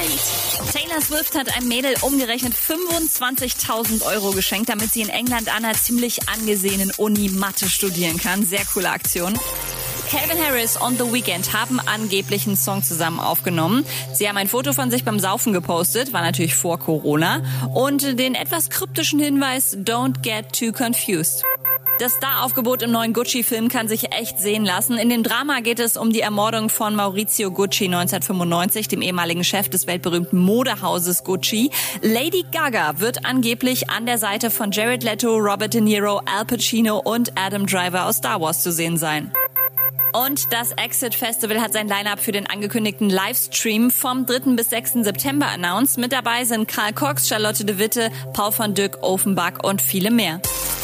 Update. Taylor Swift hat einem Mädel umgerechnet 25.000 Euro geschenkt, damit sie in England an einer ziemlich angesehenen Uni Mathe studieren kann. Sehr coole Aktion. Calvin Harris und The Weeknd haben angeblich einen Song zusammen aufgenommen. Sie haben ein Foto von sich beim Saufen gepostet, war natürlich vor Corona, und den etwas kryptischen Hinweis Don't get too confused. Das Star-Aufgebot im neuen Gucci-Film kann sich echt sehen lassen. In dem Drama geht es um die Ermordung von Maurizio Gucci 1995, dem ehemaligen Chef des weltberühmten Modehauses Gucci. Lady Gaga wird angeblich an der Seite von Jared Leto, Robert De Niro, Al Pacino und Adam Driver aus Star Wars zu sehen sein. Und das Exit Festival hat sein Line-Up für den angekündigten Livestream vom 3. bis 6. September announced. Mit dabei sind Karl Cox, Charlotte de Witte, Paul von Dyck, Offenbach und viele mehr.